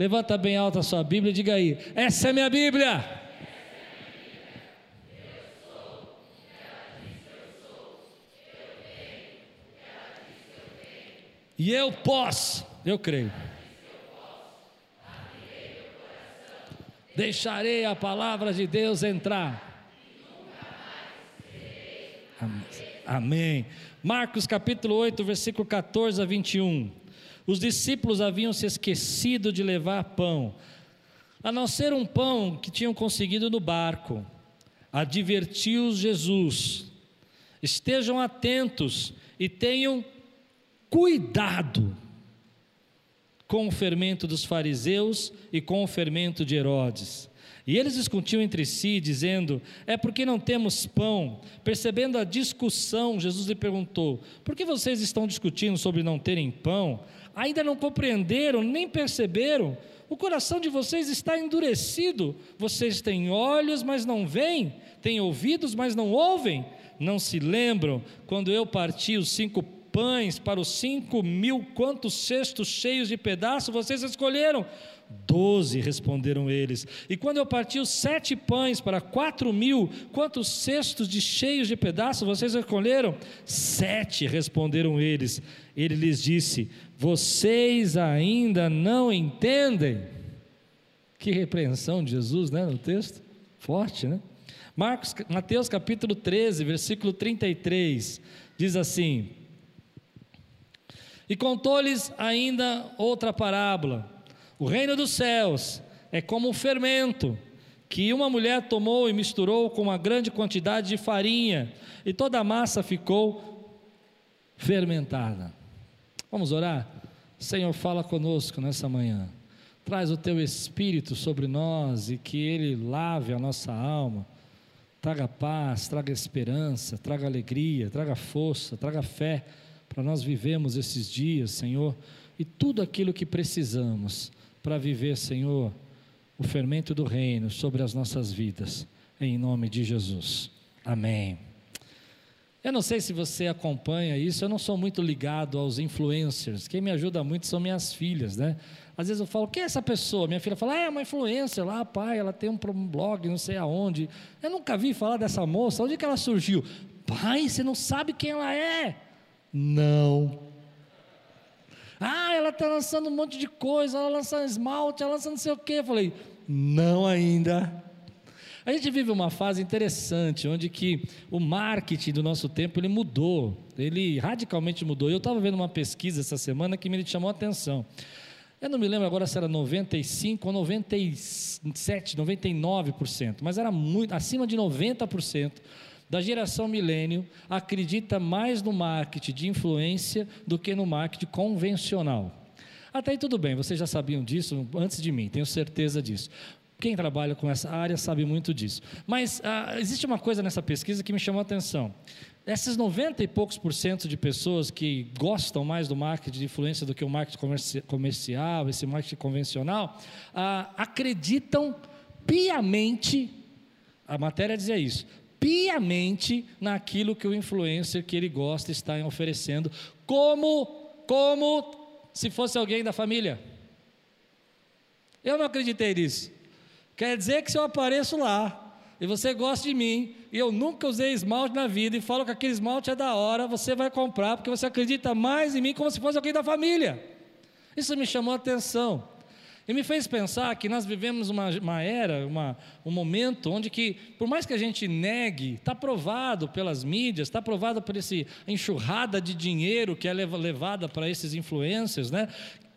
Levanta bem alta a sua Bíblia e diga aí: Essa é minha Bíblia. E eu posso, eu creio. Deixarei a palavra de Deus entrar. Amém. Marcos capítulo 8, versículo 14 a 21. Os discípulos haviam se esquecido de levar pão, a não ser um pão que tinham conseguido no barco. Advertiu-os Jesus: estejam atentos e tenham cuidado com o fermento dos fariseus e com o fermento de Herodes. E eles discutiam entre si, dizendo: É porque não temos pão. Percebendo a discussão, Jesus lhe perguntou: Por que vocês estão discutindo sobre não terem pão? Ainda não compreenderam, nem perceberam? O coração de vocês está endurecido. Vocês têm olhos, mas não veem, têm ouvidos, mas não ouvem. Não se lembram quando eu parti os cinco pães para os cinco mil, quantos cestos cheios de pedaços vocês escolheram? Doze, responderam eles. E quando eu parti os sete pães para quatro mil, quantos cestos de cheios de pedaços vocês escolheram? Sete, responderam eles. Ele lhes disse: Vocês ainda não entendem? Que repreensão de Jesus, né, no texto? Forte, né? Marcos, Mateus capítulo 13, versículo 33, diz assim: e contou-lhes ainda outra parábola: O reino dos céus é como um fermento que uma mulher tomou e misturou com uma grande quantidade de farinha, e toda a massa ficou fermentada. Vamos orar? Senhor, fala conosco nessa manhã. Traz o teu espírito sobre nós e que ele lave a nossa alma. Traga paz, traga esperança, traga alegria, traga força, traga fé para nós vivemos esses dias, Senhor, e tudo aquilo que precisamos para viver, Senhor, o fermento do reino sobre as nossas vidas, em nome de Jesus. Amém. Eu não sei se você acompanha isso, eu não sou muito ligado aos influencers. Quem me ajuda muito são minhas filhas, né? Às vezes eu falo, quem é essa pessoa? Minha filha fala, ah, é uma influencer lá, pai, ela tem um blog, não sei aonde. Eu nunca vi falar dessa moça, onde que ela surgiu? Pai, você não sabe quem ela é. Não. Ah, ela está lançando um monte de coisa, ela lança esmalte, ela lança não sei o quê. Eu falei, não ainda. A gente vive uma fase interessante, onde que o marketing do nosso tempo ele mudou, ele radicalmente mudou. Eu estava vendo uma pesquisa essa semana que me chamou a atenção. Eu não me lembro agora se era 95 ou 97, 99%, mas era muito acima de 90% da geração milênio acredita mais no marketing de influência do que no marketing convencional. Até aí tudo bem, vocês já sabiam disso antes de mim, tenho certeza disso. Quem trabalha com essa área sabe muito disso. Mas ah, existe uma coisa nessa pesquisa que me chamou a atenção. Esses 90 e poucos por cento de pessoas que gostam mais do marketing de influência do que o marketing comercial, esse marketing convencional, ah, acreditam piamente, a matéria dizia isso, piamente naquilo que o influencer que ele gosta está oferecendo, como, como se fosse alguém da família. Eu não acreditei nisso. Quer dizer que se eu apareço lá e você gosta de mim e eu nunca usei esmalte na vida e falo que aquele esmalte é da hora, você vai comprar porque você acredita mais em mim como se fosse alguém da família. Isso me chamou a atenção. E me fez pensar que nós vivemos uma, uma era, uma, um momento onde que, por mais que a gente negue, está provado pelas mídias, está provado por essa enxurrada de dinheiro que é levada para esses influencers, né?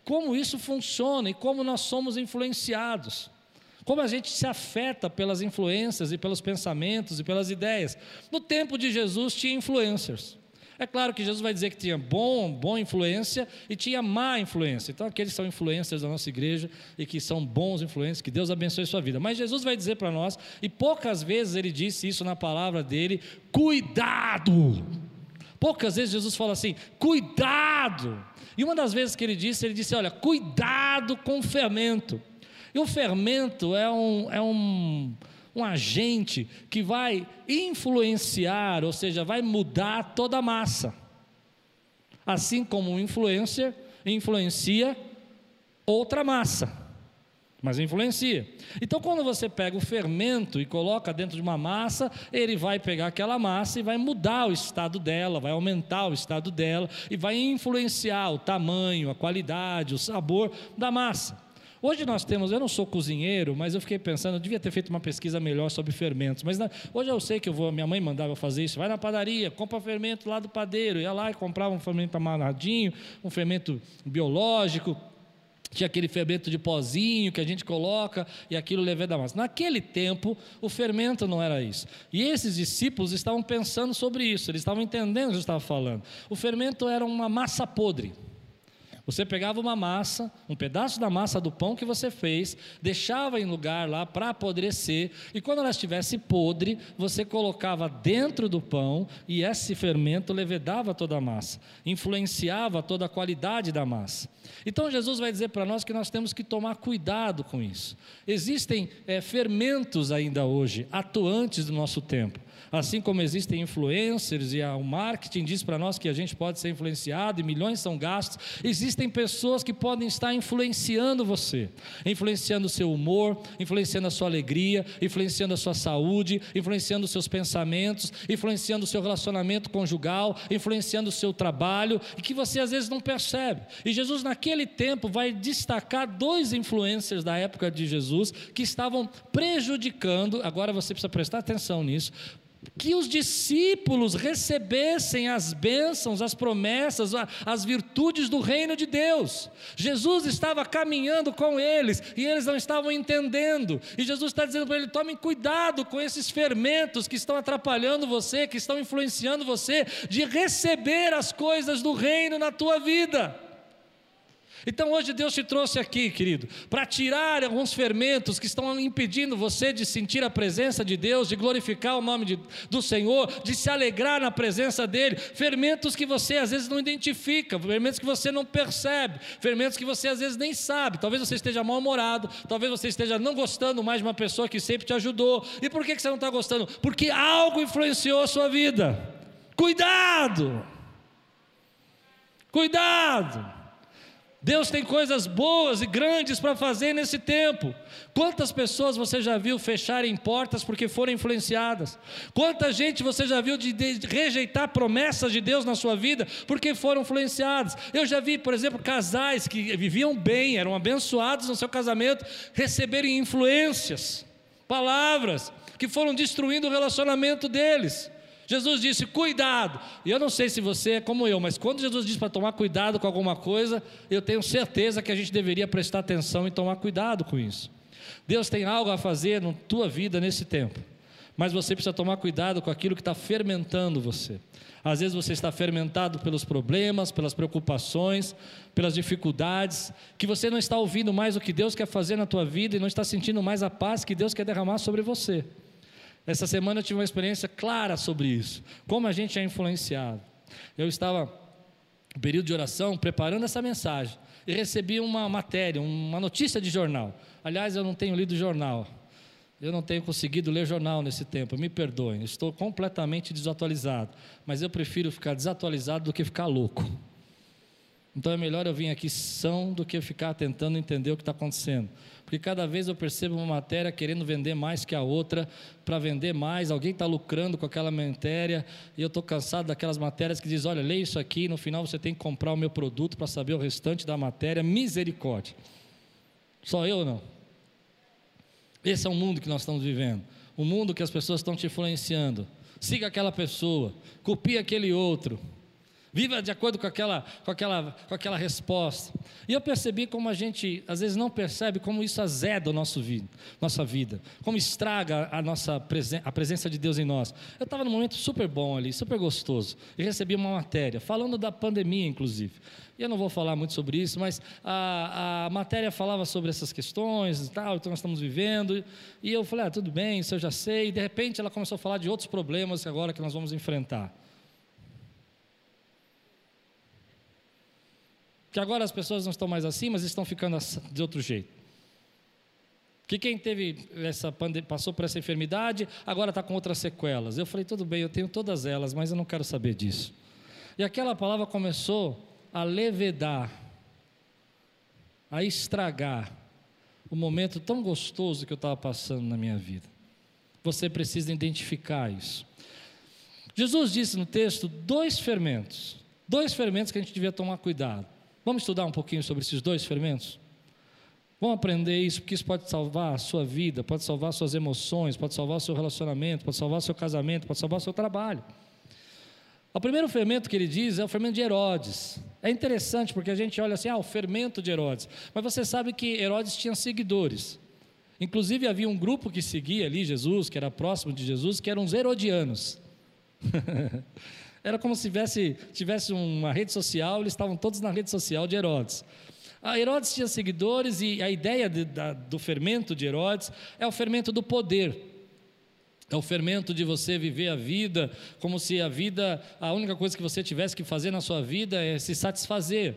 Como isso funciona e como nós somos influenciados. Como a gente se afeta pelas influências e pelos pensamentos e pelas ideias. No tempo de Jesus tinha influencers. É claro que Jesus vai dizer que tinha bom, boa influência e tinha má influência. Então, aqueles que são influências da nossa igreja e que são bons influências, que Deus abençoe sua vida. Mas Jesus vai dizer para nós, e poucas vezes ele disse isso na palavra dele: cuidado. Poucas vezes Jesus fala assim: cuidado. E uma das vezes que ele disse, ele disse: olha, cuidado com o fermento. E o fermento é um, é um um agente que vai influenciar, ou seja, vai mudar toda a massa. Assim como o influencer influencia outra massa. mas influencia. Então, quando você pega o fermento e coloca dentro de uma massa, ele vai pegar aquela massa e vai mudar o estado dela, vai aumentar o estado dela e vai influenciar o tamanho, a qualidade, o sabor da massa. Hoje nós temos, eu não sou cozinheiro, mas eu fiquei pensando, eu devia ter feito uma pesquisa melhor sobre fermentos. Mas na, hoje eu sei que eu vou, minha mãe mandava fazer isso. Vai na padaria, compra fermento lá do padeiro, ia lá e comprava um fermento amarradinho, um fermento biológico, tinha aquele fermento de pozinho que a gente coloca e aquilo levei da massa. Naquele tempo, o fermento não era isso. E esses discípulos estavam pensando sobre isso, eles estavam entendendo o que eu estava falando. O fermento era uma massa podre. Você pegava uma massa, um pedaço da massa do pão que você fez, deixava em lugar lá para apodrecer, e quando ela estivesse podre, você colocava dentro do pão e esse fermento levedava toda a massa, influenciava toda a qualidade da massa. Então Jesus vai dizer para nós que nós temos que tomar cuidado com isso. Existem é, fermentos ainda hoje, atuantes do nosso tempo. Assim como existem influencers e o marketing diz para nós que a gente pode ser influenciado e milhões são gastos, existem pessoas que podem estar influenciando você, influenciando o seu humor, influenciando a sua alegria, influenciando a sua saúde, influenciando os seus pensamentos, influenciando o seu relacionamento conjugal, influenciando o seu trabalho, e que você às vezes não percebe. E Jesus, naquele tempo, vai destacar dois influencers da época de Jesus que estavam prejudicando, agora você precisa prestar atenção nisso, que os discípulos recebessem as bênçãos, as promessas, as virtudes do reino de Deus. Jesus estava caminhando com eles e eles não estavam entendendo. E Jesus está dizendo para eles: tomem cuidado com esses fermentos que estão atrapalhando você, que estão influenciando você de receber as coisas do reino na tua vida. Então hoje Deus te trouxe aqui, querido, para tirar alguns fermentos que estão impedindo você de sentir a presença de Deus, de glorificar o nome de, do Senhor, de se alegrar na presença dEle. Fermentos que você às vezes não identifica, fermentos que você não percebe, fermentos que você às vezes nem sabe. Talvez você esteja mal-humorado, talvez você esteja não gostando mais de uma pessoa que sempre te ajudou. E por que você não está gostando? Porque algo influenciou a sua vida. Cuidado! Cuidado! Deus tem coisas boas e grandes para fazer nesse tempo. Quantas pessoas você já viu fecharem portas porque foram influenciadas? Quanta gente você já viu de, de, rejeitar promessas de Deus na sua vida porque foram influenciadas? Eu já vi, por exemplo, casais que viviam bem, eram abençoados no seu casamento, receberem influências, palavras que foram destruindo o relacionamento deles. Jesus disse: cuidado. E eu não sei se você é como eu, mas quando Jesus diz para tomar cuidado com alguma coisa, eu tenho certeza que a gente deveria prestar atenção e tomar cuidado com isso. Deus tem algo a fazer na tua vida nesse tempo, mas você precisa tomar cuidado com aquilo que está fermentando você. Às vezes você está fermentado pelos problemas, pelas preocupações, pelas dificuldades, que você não está ouvindo mais o que Deus quer fazer na tua vida e não está sentindo mais a paz que Deus quer derramar sobre você. Essa semana eu tive uma experiência clara sobre isso, como a gente é influenciado. Eu estava no período de oração preparando essa mensagem e recebi uma matéria, uma notícia de jornal. Aliás, eu não tenho lido jornal. Eu não tenho conseguido ler jornal nesse tempo, me perdoem, estou completamente desatualizado. Mas eu prefiro ficar desatualizado do que ficar louco. Então é melhor eu vir aqui são do que ficar tentando entender o que está acontecendo. Porque cada vez eu percebo uma matéria querendo vender mais que a outra, para vender mais, alguém está lucrando com aquela matéria, e eu estou cansado daquelas matérias que diz, olha, leia isso aqui, no final você tem que comprar o meu produto para saber o restante da matéria, misericórdia. Só eu não. Esse é o mundo que nós estamos vivendo. O mundo que as pessoas estão te influenciando. Siga aquela pessoa, copie aquele outro. Viva de acordo com aquela, com, aquela, com aquela resposta. E eu percebi como a gente, às vezes, não percebe como isso azeda a nosso vida, nossa vida, como estraga a nossa presen a presença de Deus em nós. Eu estava num momento super bom ali, super gostoso, e recebi uma matéria, falando da pandemia, inclusive. E eu não vou falar muito sobre isso, mas a, a matéria falava sobre essas questões e tal, que nós estamos vivendo. E eu falei, ah, tudo bem, isso eu já sei. E de repente ela começou a falar de outros problemas agora que nós vamos enfrentar. Que agora as pessoas não estão mais assim, mas estão ficando de outro jeito. Que quem teve essa passou por essa enfermidade, agora está com outras sequelas. Eu falei, tudo bem, eu tenho todas elas, mas eu não quero saber disso. E aquela palavra começou a levedar, a estragar o momento tão gostoso que eu estava passando na minha vida. Você precisa identificar isso. Jesus disse no texto dois fermentos, dois fermentos que a gente devia tomar cuidado. Vamos estudar um pouquinho sobre esses dois fermentos? Vamos aprender isso, porque isso pode salvar a sua vida, pode salvar suas emoções, pode salvar o seu relacionamento, pode salvar o seu casamento, pode salvar o seu trabalho. O primeiro fermento que ele diz é o fermento de Herodes. É interessante porque a gente olha assim, ah, o fermento de Herodes. Mas você sabe que Herodes tinha seguidores. Inclusive havia um grupo que seguia ali Jesus, que era próximo de Jesus, que eram os herodianos. era como se tivesse, tivesse uma rede social, eles estavam todos na rede social de Herodes. A Herodes tinha seguidores e a ideia de, da, do fermento de Herodes é o fermento do poder. É o fermento de você viver a vida como se a vida, a única coisa que você tivesse que fazer na sua vida é se satisfazer.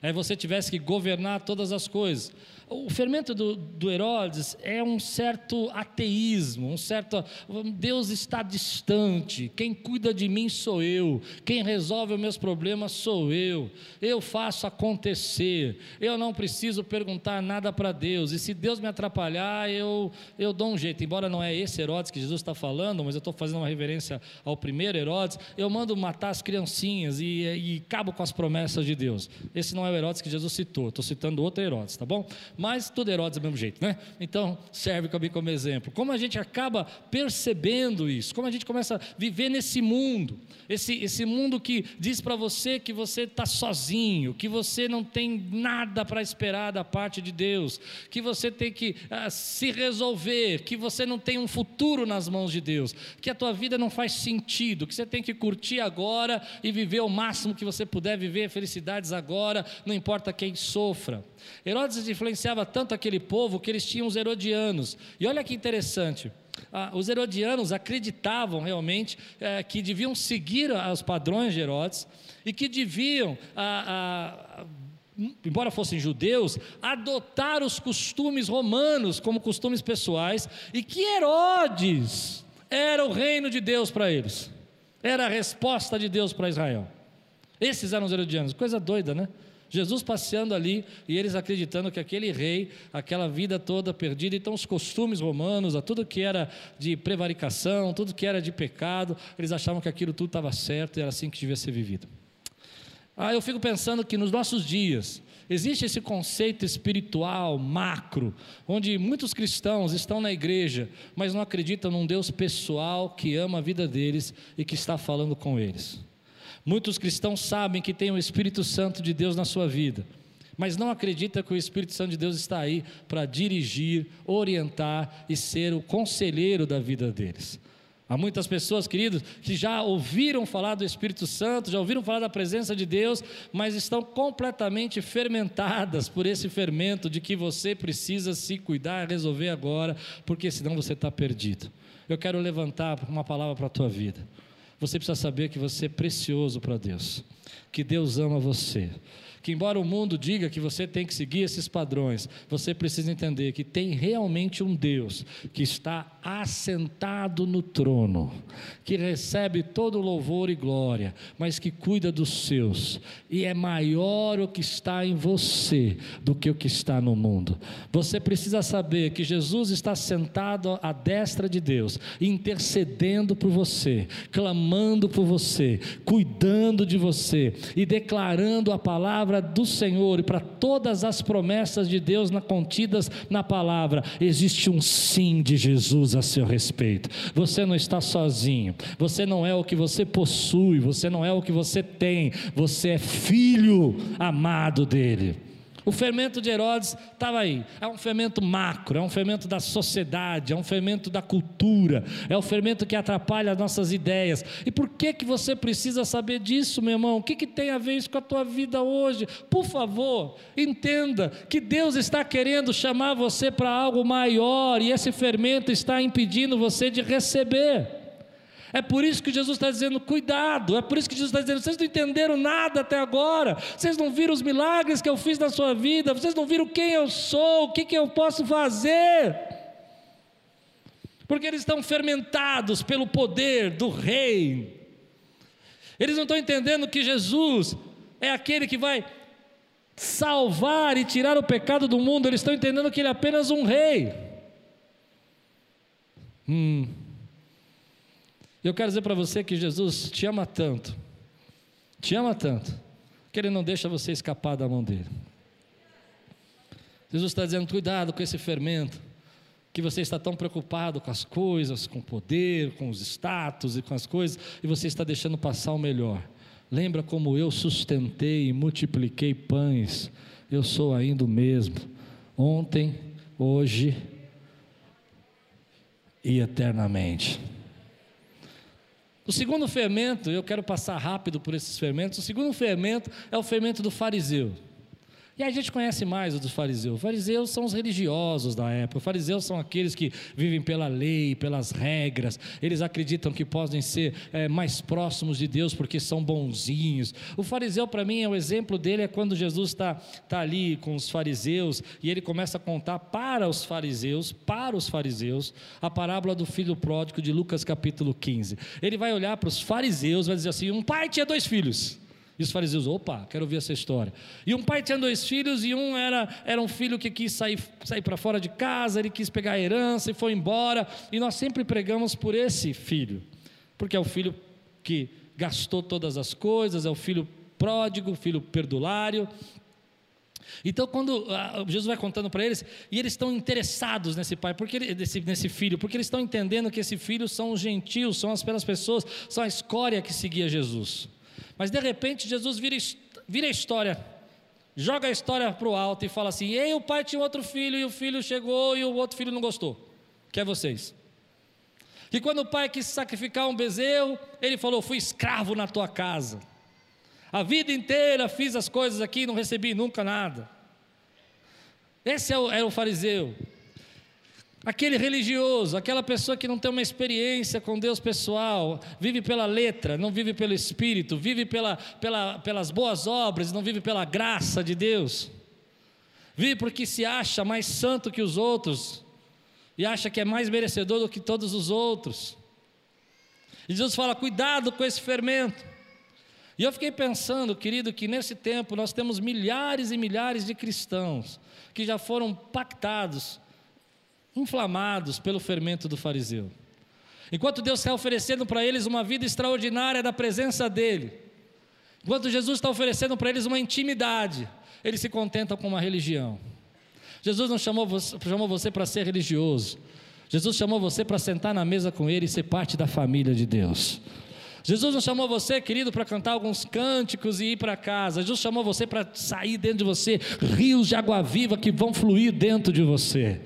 É você tivesse que governar todas as coisas. O fermento do, do, Herodes é um certo ateísmo, um certo Deus está distante, quem cuida de mim sou eu, quem resolve os meus problemas sou eu, eu faço acontecer, eu não preciso perguntar nada para Deus, e se Deus me atrapalhar, eu, eu dou um jeito, embora não é esse Herodes que Jesus está falando, mas eu estou fazendo uma reverência ao primeiro Herodes, eu mando matar as criancinhas e, e cabo com as promessas de Deus. Esse não é o Herodes que Jesus citou, estou citando outro Herodes, tá bom? Mas tudo Herodes do mesmo jeito, né? Então serve também como exemplo. Como a gente acaba percebendo isso, como a gente começa a viver nesse mundo, esse, esse mundo que diz para você que você está sozinho, que você não tem nada para esperar da parte de Deus, que você tem que uh, se resolver, que você não tem um futuro nas mãos de Deus, que a tua vida não faz sentido, que você tem que curtir agora e viver o máximo que você puder viver, felicidades agora, não importa quem sofra. Herodes influenciava tanto aquele povo que eles tinham os herodianos. E olha que interessante. Ah, os herodianos acreditavam realmente é, que deviam seguir os padrões de Herodes e que deviam, embora fossem judeus, adotar os costumes romanos como costumes pessoais e que Herodes era o reino de Deus para eles, era a resposta de Deus para Israel. Esses eram os herodianos, coisa doida, né? Jesus passeando ali e eles acreditando que aquele rei, aquela vida toda perdida, então os costumes romanos, tudo que era de prevaricação, tudo que era de pecado, eles achavam que aquilo tudo estava certo e era assim que devia ser vivido. Ah, eu fico pensando que nos nossos dias existe esse conceito espiritual macro, onde muitos cristãos estão na igreja, mas não acreditam num Deus pessoal que ama a vida deles e que está falando com eles. Muitos cristãos sabem que tem o Espírito Santo de Deus na sua vida, mas não acreditam que o Espírito Santo de Deus está aí para dirigir, orientar e ser o conselheiro da vida deles. Há muitas pessoas, queridos, que já ouviram falar do Espírito Santo, já ouviram falar da presença de Deus, mas estão completamente fermentadas por esse fermento de que você precisa se cuidar, resolver agora, porque senão você está perdido. Eu quero levantar uma palavra para a tua vida. Você precisa saber que você é precioso para Deus, que Deus ama você, que embora o mundo diga que você tem que seguir esses padrões, você precisa entender que tem realmente um Deus que está assentado no trono, que recebe todo louvor e glória, mas que cuida dos seus, e é maior o que está em você do que o que está no mundo. Você precisa saber que Jesus está sentado à destra de Deus, intercedendo por você, clamando por você, cuidando de você e declarando a palavra palavra do Senhor e para todas as promessas de Deus na, contidas na palavra, existe um sim de Jesus a seu respeito. Você não está sozinho, você não é o que você possui, você não é o que você tem, você é filho amado dele. O fermento de Herodes estava aí. É um fermento macro, é um fermento da sociedade, é um fermento da cultura, é o um fermento que atrapalha as nossas ideias. E por que que você precisa saber disso, meu irmão? O que, que tem a ver isso com a tua vida hoje? Por favor, entenda que Deus está querendo chamar você para algo maior e esse fermento está impedindo você de receber. É por isso que Jesus está dizendo: cuidado. É por isso que Jesus está dizendo: vocês não entenderam nada até agora. Vocês não viram os milagres que eu fiz na sua vida. Vocês não viram quem eu sou, o que, que eu posso fazer. Porque eles estão fermentados pelo poder do Rei. Eles não estão entendendo que Jesus é aquele que vai salvar e tirar o pecado do mundo, eles estão entendendo que ele é apenas um rei. Hum. Eu quero dizer para você que Jesus te ama tanto, te ama tanto, que ele não deixa você escapar da mão dele. Jesus está dizendo: cuidado com esse fermento, que você está tão preocupado com as coisas, com o poder, com os status e com as coisas, e você está deixando passar o melhor. Lembra como eu sustentei e multipliquei pães? Eu sou ainda o mesmo, ontem, hoje e eternamente. O segundo fermento, eu quero passar rápido por esses fermentos. O segundo fermento é o fermento do fariseu. E a gente conhece mais os dos fariseus. Fariseus são os religiosos da época. Fariseus são aqueles que vivem pela lei, pelas regras. Eles acreditam que podem ser é, mais próximos de Deus porque são bonzinhos. O fariseu, para mim, é o exemplo dele é quando Jesus está tá ali com os fariseus e ele começa a contar para os fariseus, para os fariseus, a parábola do filho pródigo de Lucas capítulo 15. Ele vai olhar para os fariseus vai dizer assim: um pai tinha dois filhos. E os fariseus, opa, quero ouvir essa história. E um pai tinha dois filhos, e um era, era um filho que quis sair, sair para fora de casa, ele quis pegar a herança e foi embora. E nós sempre pregamos por esse filho, porque é o filho que gastou todas as coisas, é o filho pródigo, o filho perdulário. Então, quando Jesus vai contando para eles, e eles estão interessados nesse pai, porque ele, nesse, nesse filho, porque eles estão entendendo que esse filho são os gentios, são as pelas pessoas, são a escória que seguia Jesus. Mas de repente Jesus vira, vira a história, joga a história para o alto e fala assim: Ei, o pai tinha outro filho e o filho chegou e o outro filho não gostou. Que é vocês. Que quando o pai quis sacrificar um bezerro, ele falou: Fui escravo na tua casa. A vida inteira fiz as coisas aqui e não recebi nunca nada. Esse é o, é o fariseu. Aquele religioso, aquela pessoa que não tem uma experiência com Deus pessoal, vive pela letra, não vive pelo Espírito, vive pela, pela, pelas boas obras, não vive pela graça de Deus, vive porque se acha mais santo que os outros e acha que é mais merecedor do que todos os outros. E Jesus fala: cuidado com esse fermento. E eu fiquei pensando, querido, que nesse tempo nós temos milhares e milhares de cristãos que já foram pactados inflamados pelo fermento do fariseu. Enquanto Deus está oferecendo para eles uma vida extraordinária da presença dEle, enquanto Jesus está oferecendo para eles uma intimidade, eles se contentam com uma religião. Jesus não chamou você, chamou você para ser religioso, Jesus chamou você para sentar na mesa com Ele e ser parte da família de Deus. Jesus não chamou você, querido, para cantar alguns cânticos e ir para casa. Jesus chamou você para sair dentro de você rios de água viva que vão fluir dentro de você.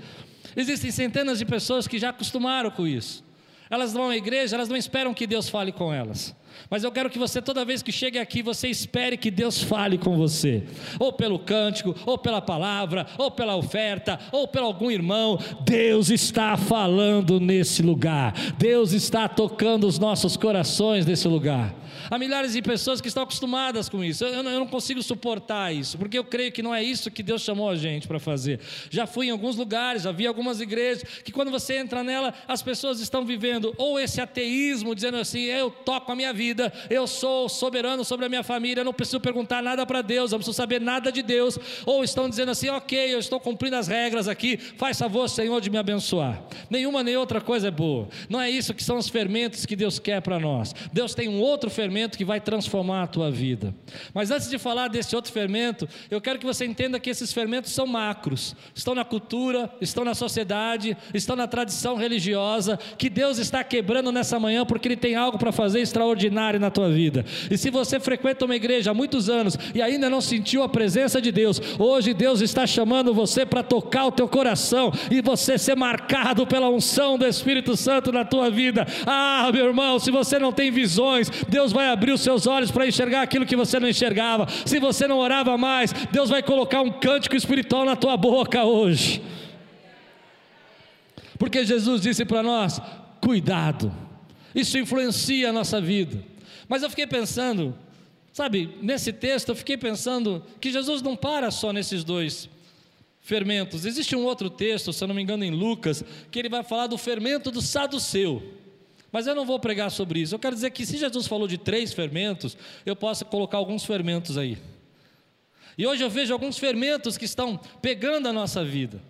Existem centenas de pessoas que já acostumaram com isso. Elas vão à igreja, elas não esperam que Deus fale com elas. Mas eu quero que você, toda vez que chegue aqui, você espere que Deus fale com você, ou pelo cântico, ou pela palavra, ou pela oferta, ou pelo algum irmão. Deus está falando nesse lugar, Deus está tocando os nossos corações nesse lugar. Há milhares de pessoas que estão acostumadas com isso. Eu, eu não consigo suportar isso, porque eu creio que não é isso que Deus chamou a gente para fazer. Já fui em alguns lugares, já vi algumas igrejas que quando você entra nela, as pessoas estão vivendo ou esse ateísmo, dizendo assim: eu toco a minha vida eu sou soberano sobre a minha família, não preciso perguntar nada para Deus, eu não preciso saber nada de Deus, ou estão dizendo assim, ok, eu estou cumprindo as regras aqui, faz favor, Senhor, de me abençoar. Nenhuma nem outra coisa é boa, não é isso que são os fermentos que Deus quer para nós. Deus tem um outro fermento que vai transformar a tua vida. Mas antes de falar desse outro fermento, eu quero que você entenda que esses fermentos são macros, estão na cultura, estão na sociedade, estão na tradição religiosa, que Deus está quebrando nessa manhã porque Ele tem algo para fazer extraordinário extraordinário na tua vida. E se você frequenta uma igreja há muitos anos e ainda não sentiu a presença de Deus, hoje Deus está chamando você para tocar o teu coração e você ser marcado pela unção do Espírito Santo na tua vida. Ah, meu irmão, se você não tem visões, Deus vai abrir os seus olhos para enxergar aquilo que você não enxergava. Se você não orava mais, Deus vai colocar um cântico espiritual na tua boca hoje. Porque Jesus disse para nós: cuidado isso influencia a nossa vida. Mas eu fiquei pensando, sabe, nesse texto eu fiquei pensando que Jesus não para só nesses dois fermentos. Existe um outro texto, se eu não me engano, em Lucas, que ele vai falar do fermento do saduceu. Mas eu não vou pregar sobre isso. Eu quero dizer que se Jesus falou de três fermentos, eu posso colocar alguns fermentos aí. E hoje eu vejo alguns fermentos que estão pegando a nossa vida,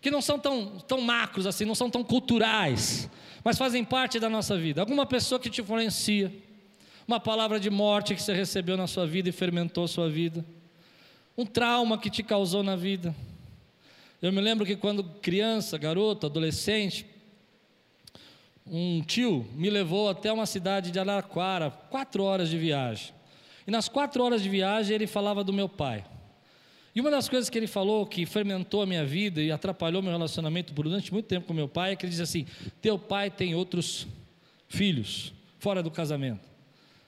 que não são tão, tão macros assim, não são tão culturais, mas fazem parte da nossa vida. Alguma pessoa que te influencia, uma palavra de morte que você recebeu na sua vida e fermentou sua vida, um trauma que te causou na vida. Eu me lembro que quando criança, garoto, adolescente, um tio me levou até uma cidade de Araraquara, quatro horas de viagem. E nas quatro horas de viagem ele falava do meu pai. E uma das coisas que ele falou que fermentou a minha vida e atrapalhou meu relacionamento durante muito tempo com meu pai é que ele disse assim: Teu pai tem outros filhos fora do casamento.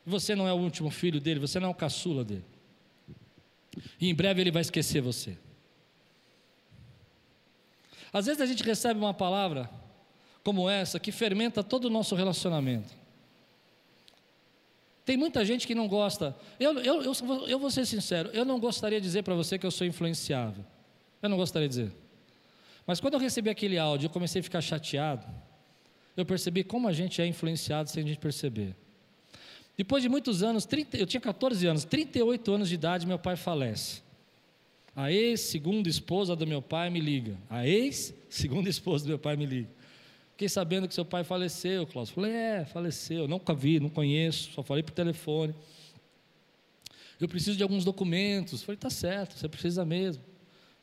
E você não é o último filho dele, você não é o caçula dele. E em breve ele vai esquecer você. Às vezes a gente recebe uma palavra como essa que fermenta todo o nosso relacionamento. Tem muita gente que não gosta. Eu, eu, eu, eu vou ser sincero, eu não gostaria de dizer para você que eu sou influenciável. Eu não gostaria de dizer. Mas quando eu recebi aquele áudio, eu comecei a ficar chateado. Eu percebi como a gente é influenciado sem a gente perceber. Depois de muitos anos, 30, eu tinha 14 anos, 38 anos de idade, meu pai falece. A ex-segunda esposa do meu pai me liga. A ex-segunda esposa do meu pai me liga. Fiquei sabendo que seu pai faleceu, Cláudio. Falei, é, faleceu. Nunca vi, não conheço, só falei por telefone. Eu preciso de alguns documentos. Falei, tá certo, você precisa mesmo.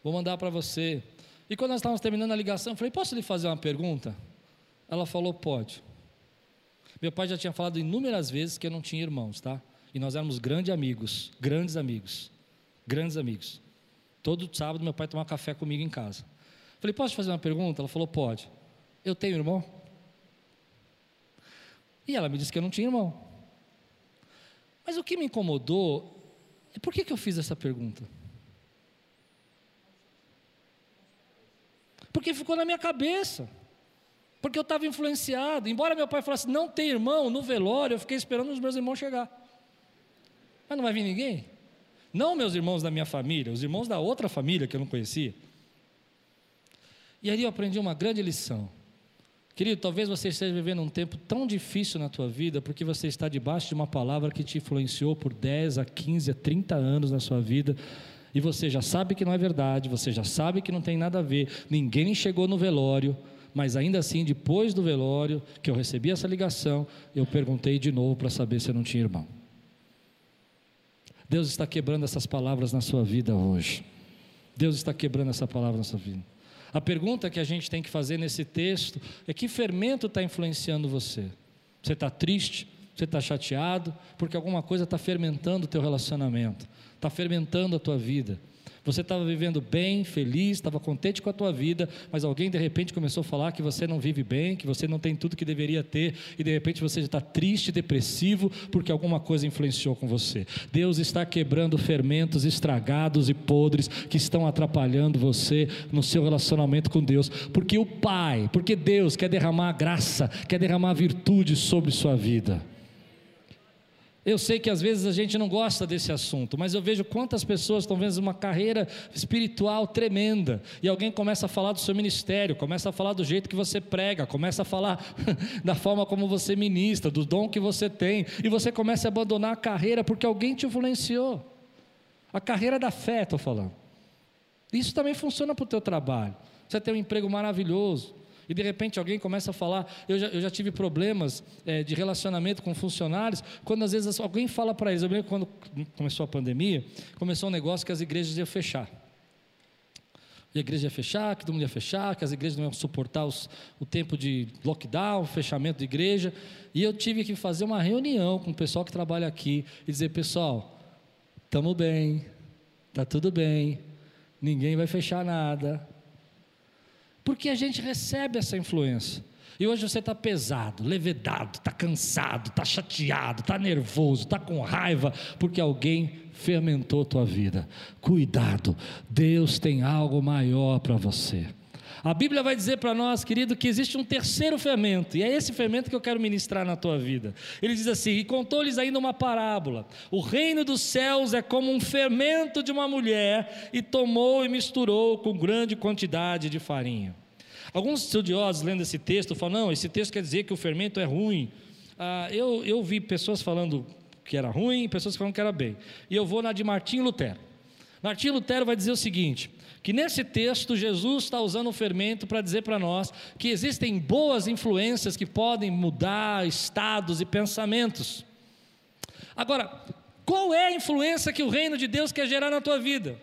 Vou mandar para você. E quando nós estávamos terminando a ligação, falei, posso lhe fazer uma pergunta? Ela falou, pode. Meu pai já tinha falado inúmeras vezes que eu não tinha irmãos, tá? E nós éramos grandes amigos, grandes amigos, grandes amigos. Todo sábado meu pai tomava café comigo em casa. Falei, posso te fazer uma pergunta? Ela falou, pode. Eu tenho irmão? E ela me disse que eu não tinha irmão. Mas o que me incomodou é por que, que eu fiz essa pergunta? Porque ficou na minha cabeça. Porque eu estava influenciado. Embora meu pai falasse, não tem irmão, no velório, eu fiquei esperando os meus irmãos chegar. Mas não vai vir ninguém? Não meus irmãos da minha família, os irmãos da outra família que eu não conhecia. E aí eu aprendi uma grande lição. Querido, talvez você esteja vivendo um tempo tão difícil na tua vida porque você está debaixo de uma palavra que te influenciou por 10 a 15 a 30 anos na sua vida e você já sabe que não é verdade, você já sabe que não tem nada a ver, ninguém chegou no velório, mas ainda assim, depois do velório, que eu recebi essa ligação, eu perguntei de novo para saber se eu não tinha irmão. Deus está quebrando essas palavras na sua vida hoje. Deus está quebrando essa palavra na sua vida. A pergunta que a gente tem que fazer nesse texto é: que fermento está influenciando você? Você está triste? Você está chateado? Porque alguma coisa está fermentando o teu relacionamento, está fermentando a tua vida. Você estava vivendo bem, feliz, estava contente com a tua vida, mas alguém de repente começou a falar que você não vive bem, que você não tem tudo que deveria ter, e de repente você está triste, depressivo, porque alguma coisa influenciou com você. Deus está quebrando fermentos estragados e podres que estão atrapalhando você no seu relacionamento com Deus, porque o Pai, porque Deus quer derramar graça, quer derramar virtude sobre sua vida. Eu sei que às vezes a gente não gosta desse assunto, mas eu vejo quantas pessoas estão vendo uma carreira espiritual tremenda, e alguém começa a falar do seu ministério, começa a falar do jeito que você prega, começa a falar da forma como você ministra, do dom que você tem, e você começa a abandonar a carreira porque alguém te influenciou. A carreira da fé, estou falando. Isso também funciona para o teu trabalho. Você tem um emprego maravilhoso, e de repente alguém começa a falar. Eu já, eu já tive problemas é, de relacionamento com funcionários, quando às vezes alguém fala para eles. Eu lembro quando começou a pandemia, começou um negócio que as igrejas iam fechar. E a igreja ia fechar, que todo mundo ia fechar, que as igrejas não iam suportar os, o tempo de lockdown, fechamento de igreja. E eu tive que fazer uma reunião com o pessoal que trabalha aqui e dizer: pessoal, estamos bem, está tudo bem, ninguém vai fechar nada, porque a gente recebe essa influência. E hoje você está pesado, levedado, está cansado, está chateado, está nervoso, está com raiva, porque alguém fermentou tua vida. Cuidado, Deus tem algo maior para você. A Bíblia vai dizer para nós, querido, que existe um terceiro fermento, e é esse fermento que eu quero ministrar na tua vida. Ele diz assim: E contou-lhes ainda uma parábola: O reino dos céus é como um fermento de uma mulher, e tomou e misturou com grande quantidade de farinha. Alguns estudiosos lendo esse texto falam: não, esse texto quer dizer que o fermento é ruim. Ah, eu, eu vi pessoas falando que era ruim, pessoas falando que era bem. E eu vou na de Martinho Lutero. Martinho Lutero vai dizer o seguinte: que nesse texto Jesus está usando o fermento para dizer para nós que existem boas influências que podem mudar estados e pensamentos. Agora, qual é a influência que o reino de Deus quer gerar na tua vida?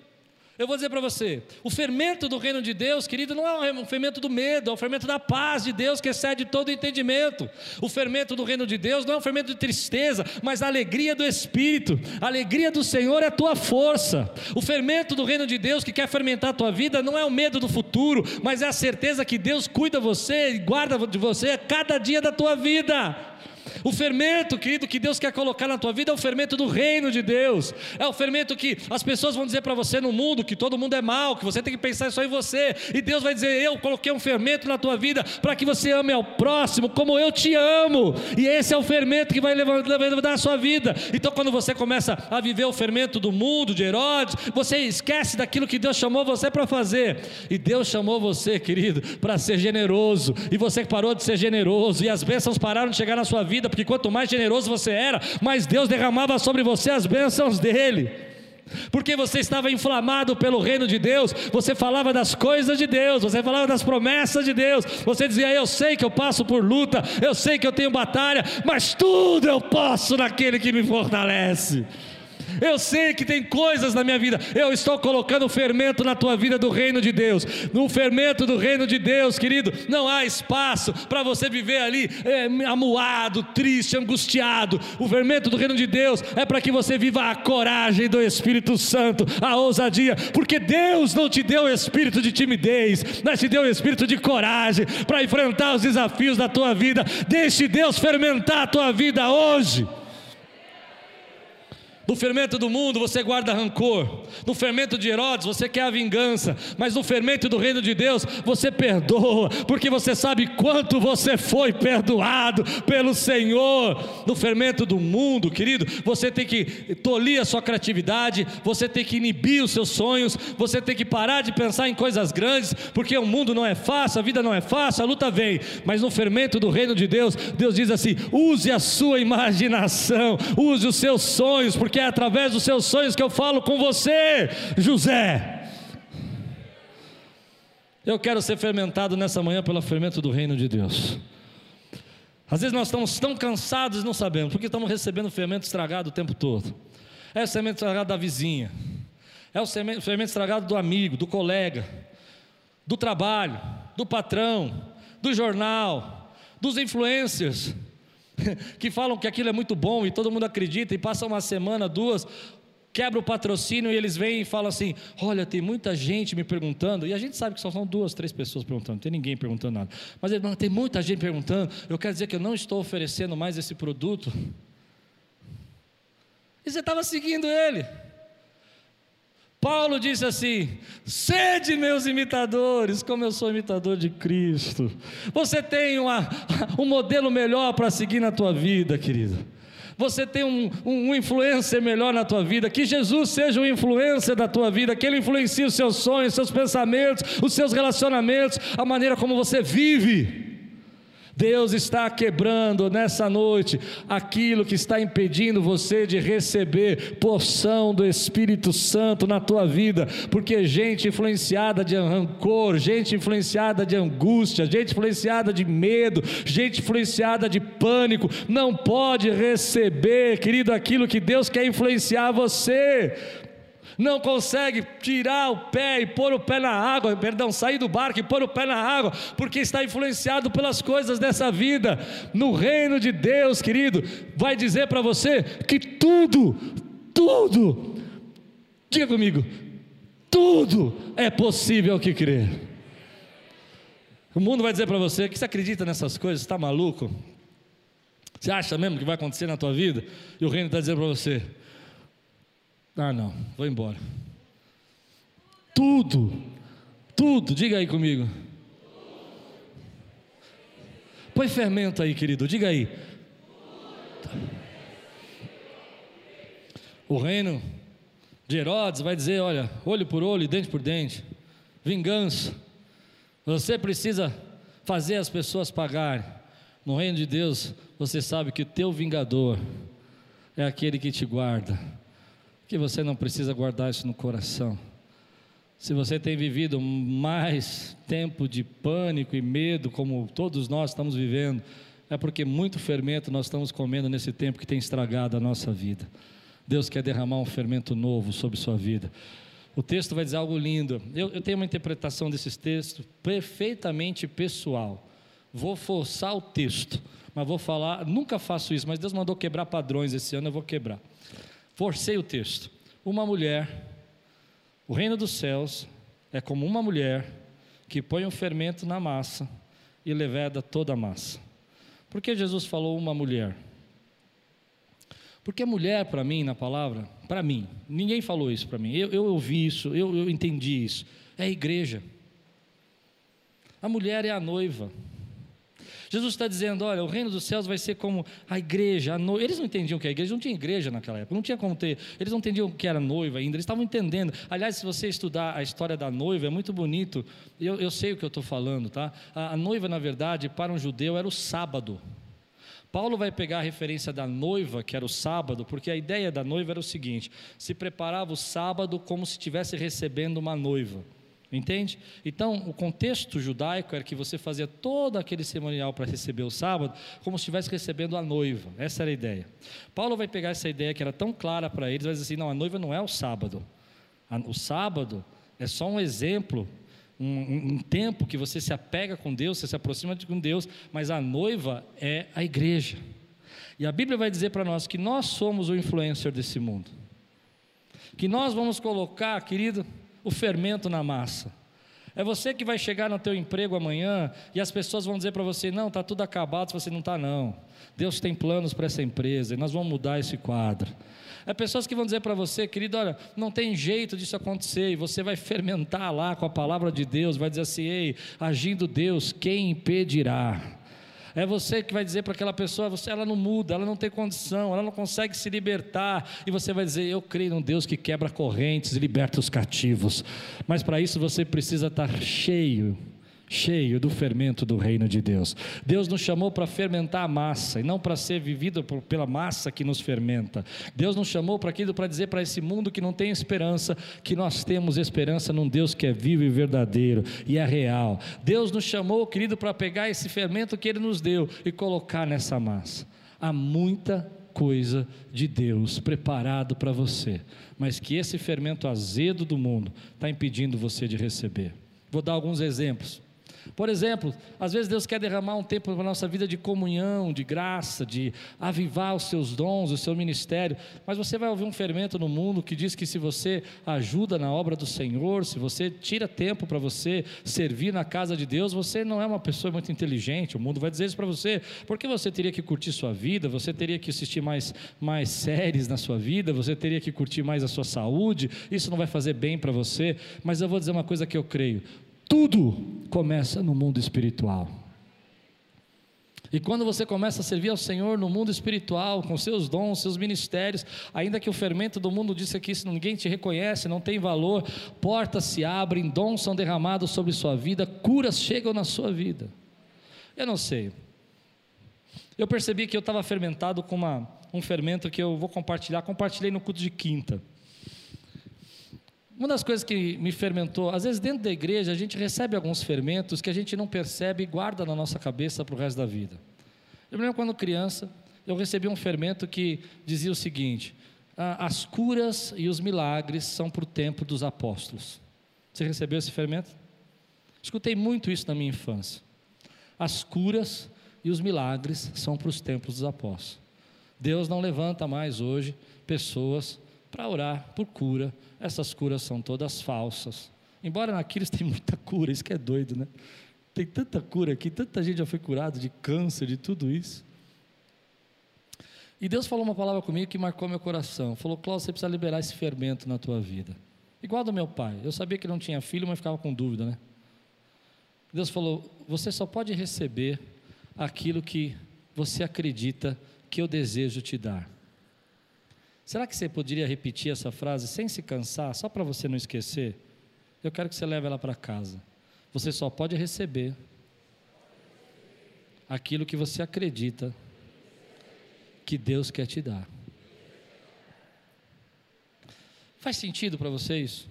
Eu vou dizer para você: o fermento do reino de Deus, querido, não é o fermento do medo, é o fermento da paz de Deus que excede todo entendimento. O fermento do reino de Deus não é um fermento de tristeza, mas a alegria do Espírito. A alegria do Senhor é a tua força. O fermento do reino de Deus que quer fermentar a tua vida não é o medo do futuro, mas é a certeza que Deus cuida você e guarda de você cada dia da tua vida. O fermento, querido, que Deus quer colocar na tua vida é o fermento do reino de Deus. É o fermento que as pessoas vão dizer para você no mundo que todo mundo é mal, que você tem que pensar só em você. E Deus vai dizer: Eu coloquei um fermento na tua vida para que você ame ao próximo como eu te amo. E esse é o fermento que vai levantar a sua vida. Então, quando você começa a viver o fermento do mundo, de Herodes, você esquece daquilo que Deus chamou você para fazer. E Deus chamou você, querido, para ser generoso. E você parou de ser generoso. E as bênçãos pararam de chegar na sua vida vida, porque quanto mais generoso você era, mais Deus derramava sobre você as bênçãos dele. Porque você estava inflamado pelo reino de Deus, você falava das coisas de Deus, você falava das promessas de Deus, você dizia: Eu sei que eu passo por luta, eu sei que eu tenho batalha, mas tudo eu posso naquele que me fortalece. Eu sei que tem coisas na minha vida. Eu estou colocando fermento na tua vida do reino de Deus. No fermento do reino de Deus, querido, não há espaço para você viver ali é, amuado, triste, angustiado. O fermento do reino de Deus é para que você viva a coragem do Espírito Santo, a ousadia, porque Deus não te deu o espírito de timidez, mas te deu o espírito de coragem para enfrentar os desafios da tua vida. Deixe Deus fermentar a tua vida hoje. No fermento do mundo você guarda rancor. No fermento de Herodes você quer a vingança. Mas no fermento do reino de Deus você perdoa, porque você sabe quanto você foi perdoado pelo Senhor. No fermento do mundo, querido, você tem que tolir a sua criatividade, você tem que inibir os seus sonhos, você tem que parar de pensar em coisas grandes, porque o mundo não é fácil, a vida não é fácil, a luta vem. Mas no fermento do reino de Deus, Deus diz assim: use a sua imaginação, use os seus sonhos, porque porque é através dos seus sonhos que eu falo com você, José. Eu quero ser fermentado nessa manhã pelo fermento do reino de Deus. Às vezes nós estamos tão cansados e não sabemos, porque estamos recebendo fermento estragado o tempo todo. É o fermento estragado da vizinha, é o fermento estragado do amigo, do colega, do trabalho, do patrão, do jornal, dos influencers. que falam que aquilo é muito bom e todo mundo acredita e passa uma semana, duas, quebra o patrocínio e eles vêm e falam assim: Olha, tem muita gente me perguntando, e a gente sabe que só são duas, três pessoas perguntando, não tem ninguém perguntando nada, mas tem muita gente perguntando. Eu quero dizer que eu não estou oferecendo mais esse produto. E você estava seguindo ele. Paulo disse assim: sede meus imitadores, como eu sou imitador de Cristo. Você tem uma, um modelo melhor para seguir na tua vida, querido. Você tem um, um, um influencer melhor na tua vida. Que Jesus seja o influencer da tua vida, que Ele influencie os seus sonhos, os seus pensamentos, os seus relacionamentos, a maneira como você vive. Deus está quebrando nessa noite aquilo que está impedindo você de receber porção do Espírito Santo na tua vida, porque gente influenciada de rancor, gente influenciada de angústia, gente influenciada de medo, gente influenciada de pânico, não pode receber, querido, aquilo que Deus quer influenciar você não consegue tirar o pé e pôr o pé na água, perdão, sair do barco e pôr o pé na água, porque está influenciado pelas coisas dessa vida. No reino de Deus, querido, vai dizer para você que tudo, tudo, diga comigo, tudo é possível que crer. O mundo vai dizer para você que você acredita nessas coisas, está maluco? Você acha mesmo que vai acontecer na tua vida? E o reino está dizendo para você: ah, não, vou embora. Tudo, tudo, diga aí comigo. Põe fermento aí, querido, diga aí. O reino de Herodes vai dizer: olha, olho por olho, dente por dente, vingança. Você precisa fazer as pessoas pagarem. No reino de Deus, você sabe que o teu vingador é aquele que te guarda que você não precisa guardar isso no coração. Se você tem vivido mais tempo de pânico e medo, como todos nós estamos vivendo, é porque muito fermento nós estamos comendo nesse tempo que tem estragado a nossa vida. Deus quer derramar um fermento novo sobre sua vida. O texto vai dizer algo lindo. Eu, eu tenho uma interpretação desses textos perfeitamente pessoal. Vou forçar o texto, mas vou falar. Nunca faço isso, mas Deus mandou quebrar padrões esse ano, eu vou quebrar. Forcei o texto. Uma mulher, o reino dos céus é como uma mulher que põe um fermento na massa e leveda toda a massa. Por que Jesus falou uma mulher? Porque mulher, para mim, na palavra, para mim, ninguém falou isso para mim, eu, eu ouvi isso, eu, eu entendi isso, é a igreja. A mulher é a noiva. Jesus está dizendo: olha, o reino dos céus vai ser como a igreja. A noiva. Eles não entendiam o que é igreja, não tinha igreja naquela época, não tinha como ter. Eles não entendiam o que era noiva ainda, eles estavam entendendo. Aliás, se você estudar a história da noiva, é muito bonito. Eu, eu sei o que eu estou falando, tá? A, a noiva, na verdade, para um judeu era o sábado. Paulo vai pegar a referência da noiva, que era o sábado, porque a ideia da noiva era o seguinte: se preparava o sábado como se estivesse recebendo uma noiva. Entende? Então, o contexto judaico era que você fazia todo aquele cerimonial para receber o sábado, como se estivesse recebendo a noiva. Essa era a ideia. Paulo vai pegar essa ideia que era tão clara para eles, vai dizer assim: não, a noiva não é o sábado. O sábado é só um exemplo, um, um tempo que você se apega com Deus, você se aproxima de com Deus, mas a noiva é a igreja. E a Bíblia vai dizer para nós que nós somos o influencer desse mundo. Que nós vamos colocar, querido, o fermento na massa. É você que vai chegar no teu emprego amanhã e as pessoas vão dizer para você: não, está tudo acabado, se você não está, não. Deus tem planos para essa empresa e nós vamos mudar esse quadro. É pessoas que vão dizer para você, querido, olha, não tem jeito disso acontecer, e você vai fermentar lá com a palavra de Deus, vai dizer assim: ei, agindo Deus, quem impedirá? É você que vai dizer para aquela pessoa, você, ela não muda, ela não tem condição, ela não consegue se libertar. E você vai dizer, eu creio num Deus que quebra correntes e liberta os cativos. Mas para isso você precisa estar cheio cheio do fermento do reino de Deus. Deus nos chamou para fermentar a massa e não para ser vivido por, pela massa que nos fermenta. Deus nos chamou para aquilo para dizer para esse mundo que não tem esperança que nós temos esperança num Deus que é vivo e verdadeiro e é real. Deus nos chamou, querido, para pegar esse fermento que ele nos deu e colocar nessa massa. Há muita coisa de Deus preparado para você, mas que esse fermento azedo do mundo está impedindo você de receber. Vou dar alguns exemplos. Por exemplo, às vezes Deus quer derramar um tempo para a nossa vida de comunhão, de graça, de avivar os seus dons, o seu ministério, mas você vai ouvir um fermento no mundo que diz que se você ajuda na obra do Senhor, se você tira tempo para você servir na casa de Deus, você não é uma pessoa muito inteligente, o mundo vai dizer isso para você, porque você teria que curtir sua vida, você teria que assistir mais, mais séries na sua vida, você teria que curtir mais a sua saúde, isso não vai fazer bem para você, mas eu vou dizer uma coisa que eu creio: tudo começa no mundo espiritual. E quando você começa a servir ao Senhor no mundo espiritual, com seus dons, seus ministérios, ainda que o fermento do mundo disse aqui, se ninguém te reconhece, não tem valor, portas se abrem, dons são derramados sobre sua vida, curas chegam na sua vida. Eu não sei. Eu percebi que eu estava fermentado com uma, um fermento que eu vou compartilhar, compartilhei no culto de quinta. Uma das coisas que me fermentou, às vezes dentro da igreja a gente recebe alguns fermentos que a gente não percebe e guarda na nossa cabeça para o resto da vida. Eu lembro quando criança, eu recebi um fermento que dizia o seguinte: ah, as curas e os milagres são para o tempo dos apóstolos. Você recebeu esse fermento? Escutei muito isso na minha infância. As curas e os milagres são para os tempos dos apóstolos. Deus não levanta mais hoje pessoas para orar por cura. Essas curas são todas falsas. Embora naqueles tem muita cura, isso que é doido, né? Tem tanta cura aqui, tanta gente já foi curada de câncer, de tudo isso. E Deus falou uma palavra comigo que marcou meu coração. Falou, Cláudio, você precisa liberar esse fermento na tua vida. Igual do meu pai. Eu sabia que ele não tinha filho, mas ficava com dúvida, né? Deus falou: você só pode receber aquilo que você acredita que eu desejo te dar. Será que você poderia repetir essa frase sem se cansar, só para você não esquecer? Eu quero que você leve ela para casa. Você só pode receber aquilo que você acredita que Deus quer te dar. Faz sentido para vocês?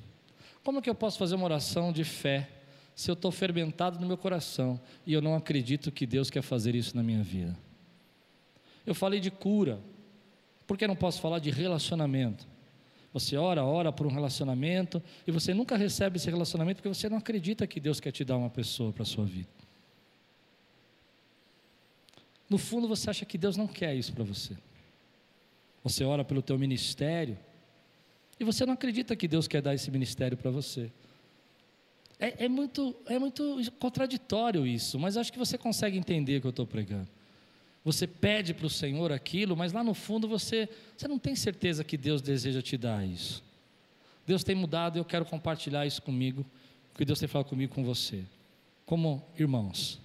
Como que eu posso fazer uma oração de fé se eu estou fermentado no meu coração e eu não acredito que Deus quer fazer isso na minha vida? Eu falei de cura, por que não posso falar de relacionamento? Você ora, ora por um relacionamento e você nunca recebe esse relacionamento porque você não acredita que Deus quer te dar uma pessoa para a sua vida. No fundo você acha que Deus não quer isso para você. Você ora pelo teu ministério e você não acredita que Deus quer dar esse ministério para você. É, é, muito, é muito contraditório isso, mas acho que você consegue entender o que eu estou pregando. Você pede para o Senhor aquilo, mas lá no fundo você, você não tem certeza que Deus deseja te dar isso. Deus tem mudado e eu quero compartilhar isso comigo, o que Deus tem falado comigo com você, como irmãos.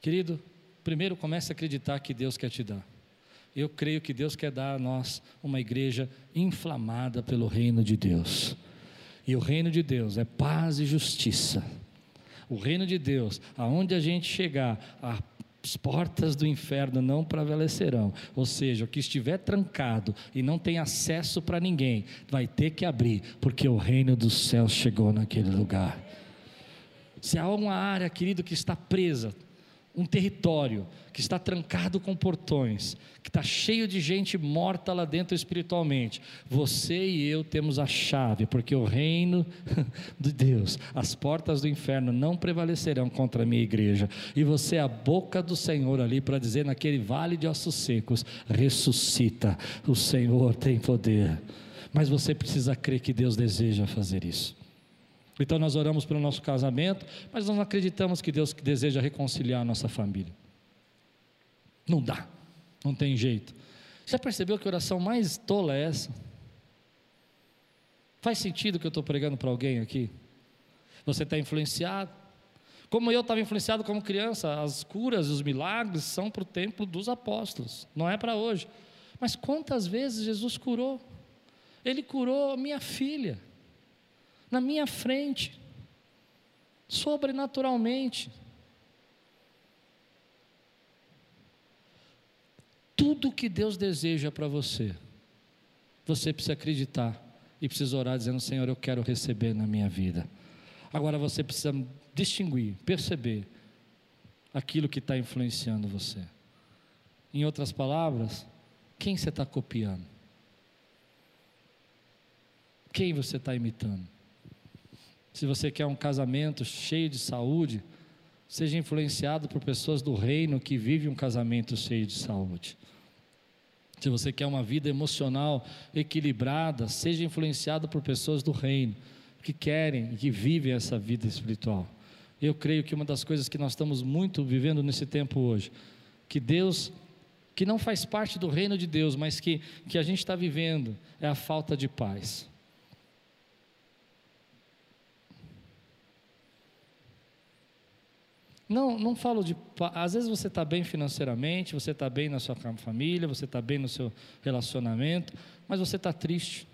Querido, primeiro comece a acreditar que Deus quer te dar. Eu creio que Deus quer dar a nós uma igreja inflamada pelo reino de Deus. E o reino de Deus é paz e justiça. O reino de Deus, aonde a gente chegar, a as portas do inferno não prevalecerão. Ou seja, o que estiver trancado e não tem acesso para ninguém, vai ter que abrir, porque o reino dos céus chegou naquele lugar. Se há uma área, querido, que está presa, um território que está trancado com portões, que está cheio de gente morta lá dentro espiritualmente. Você e eu temos a chave, porque o reino de Deus, as portas do inferno não prevalecerão contra a minha igreja. E você é a boca do Senhor ali para dizer naquele vale de ossos secos: ressuscita, o Senhor tem poder. Mas você precisa crer que Deus deseja fazer isso. Então nós oramos pelo nosso casamento, mas nós não acreditamos que Deus deseja reconciliar a nossa família. Não dá, não tem jeito. Já percebeu que oração mais tola é essa? Faz sentido que eu estou pregando para alguém aqui? Você está influenciado? Como eu estava influenciado como criança, as curas, os milagres são para o tempo dos apóstolos, não é para hoje. Mas quantas vezes Jesus curou? Ele curou minha filha na minha frente, sobrenaturalmente. Tudo que Deus deseja para você, você precisa acreditar e precisa orar dizendo: Senhor, eu quero receber na minha vida. Agora você precisa distinguir, perceber aquilo que está influenciando você. Em outras palavras, quem você está copiando? Quem você está imitando? Se você quer um casamento cheio de saúde, seja influenciado por pessoas do reino que vivem um casamento cheio de saúde. Se você quer uma vida emocional equilibrada, seja influenciado por pessoas do reino que querem e que vivem essa vida espiritual. Eu creio que uma das coisas que nós estamos muito vivendo nesse tempo hoje, que Deus, que não faz parte do reino de Deus, mas que, que a gente está vivendo, é a falta de paz. Não, não falo de. Às vezes você está bem financeiramente, você está bem na sua família, você está bem no seu relacionamento, mas você está triste,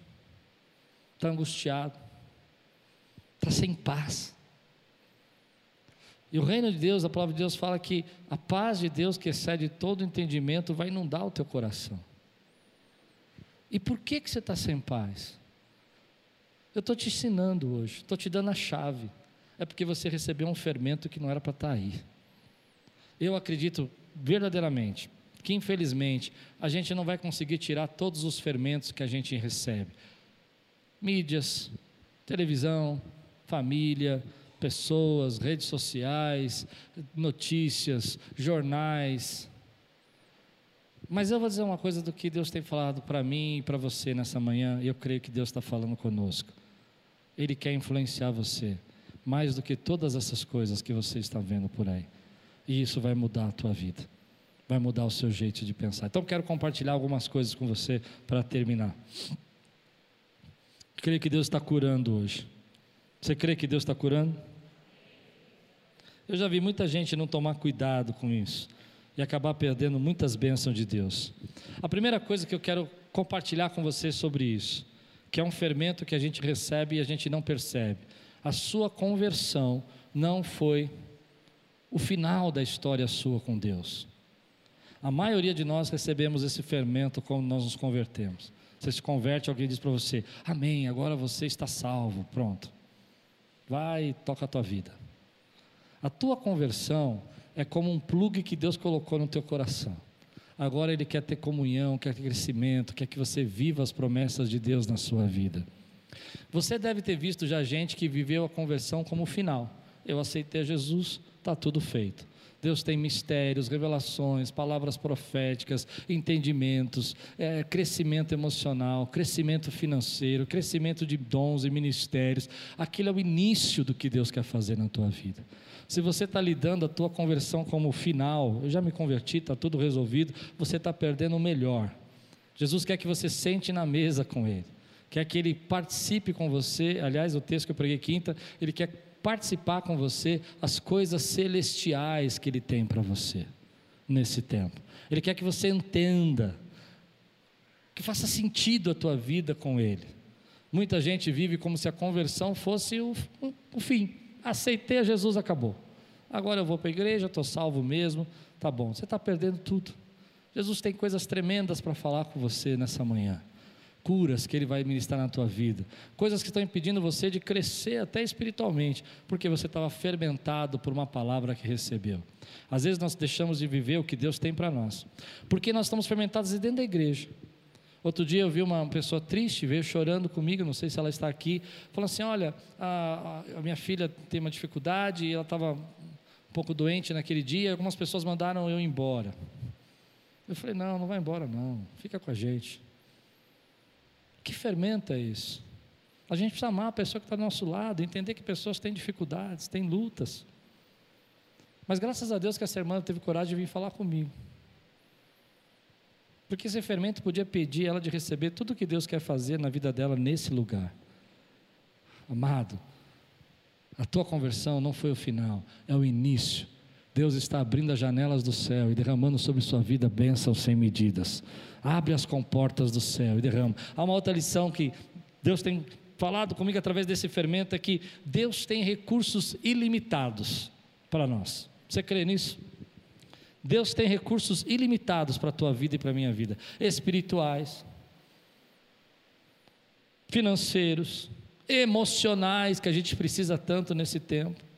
está angustiado, está sem paz. E o reino de Deus, a palavra de Deus fala que a paz de Deus, que excede todo entendimento, vai inundar o teu coração. E por que, que você está sem paz? Eu estou te ensinando hoje, estou te dando a chave é porque você recebeu um fermento que não era para estar tá aí. Eu acredito verdadeiramente que, infelizmente, a gente não vai conseguir tirar todos os fermentos que a gente recebe. Mídias, televisão, família, pessoas, redes sociais, notícias, jornais. Mas eu vou dizer uma coisa do que Deus tem falado para mim e para você nessa manhã, e eu creio que Deus está falando conosco. Ele quer influenciar você mais do que todas essas coisas que você está vendo por aí. E isso vai mudar a tua vida, vai mudar o seu jeito de pensar. Então, quero compartilhar algumas coisas com você para terminar. Creio que Deus está curando hoje. Você crê que Deus está curando? Eu já vi muita gente não tomar cuidado com isso e acabar perdendo muitas bênçãos de Deus. A primeira coisa que eu quero compartilhar com você sobre isso, que é um fermento que a gente recebe e a gente não percebe a sua conversão não foi o final da história sua com Deus. A maioria de nós recebemos esse fermento quando nós nos convertemos. Você se converte, alguém diz para você: Amém, agora você está salvo. Pronto. Vai e toca a tua vida. A tua conversão é como um plugue que Deus colocou no teu coração. Agora Ele quer ter comunhão, quer crescimento, quer que você viva as promessas de Deus na sua vida. Você deve ter visto já gente que viveu a conversão como final. Eu aceitei Jesus, está tudo feito. Deus tem mistérios, revelações, palavras proféticas, entendimentos, é, crescimento emocional, crescimento financeiro, crescimento de dons e ministérios. Aquilo é o início do que Deus quer fazer na tua vida. Se você está lidando a tua conversão como final, eu já me converti, está tudo resolvido, você está perdendo o melhor. Jesus quer que você sente na mesa com Ele, quer que Ele participe com você. Aliás, o texto que eu preguei quinta, Ele quer participar com você as coisas celestiais que Ele tem para você nesse tempo. Ele quer que você entenda, que faça sentido a tua vida com Ele. Muita gente vive como se a conversão fosse o, o, fim. Aceitei a Jesus, acabou. Agora eu vou para a igreja, estou salvo mesmo. Tá bom, você está perdendo tudo. Jesus tem coisas tremendas para falar com você nessa manhã curas que Ele vai ministrar na tua vida, coisas que estão impedindo você de crescer até espiritualmente, porque você estava fermentado por uma palavra que recebeu. Às vezes nós deixamos de viver o que Deus tem para nós, porque nós estamos fermentados dentro da igreja. Outro dia eu vi uma pessoa triste, veio chorando comigo, não sei se ela está aqui, falando assim: Olha, a, a minha filha tem uma dificuldade e ela estava um pouco doente naquele dia, algumas pessoas mandaram eu embora. Eu falei: Não, não vai embora, não, fica com a gente. Que fermenta isso? A gente precisa amar a pessoa que está do nosso lado, entender que pessoas têm dificuldades, têm lutas. Mas graças a Deus que essa irmã teve coragem de vir falar comigo. Porque esse fermento podia pedir ela de receber tudo o que Deus quer fazer na vida dela nesse lugar. Amado, a tua conversão não foi o final, é o início. Deus está abrindo as janelas do céu e derramando sobre sua vida bênçãos sem medidas. Abre as comportas do céu e derrama. Há uma outra lição que Deus tem falado comigo através desse fermento é que Deus tem recursos ilimitados para nós. Você crê nisso? Deus tem recursos ilimitados para a tua vida e para a minha vida, espirituais, financeiros, emocionais que a gente precisa tanto nesse tempo.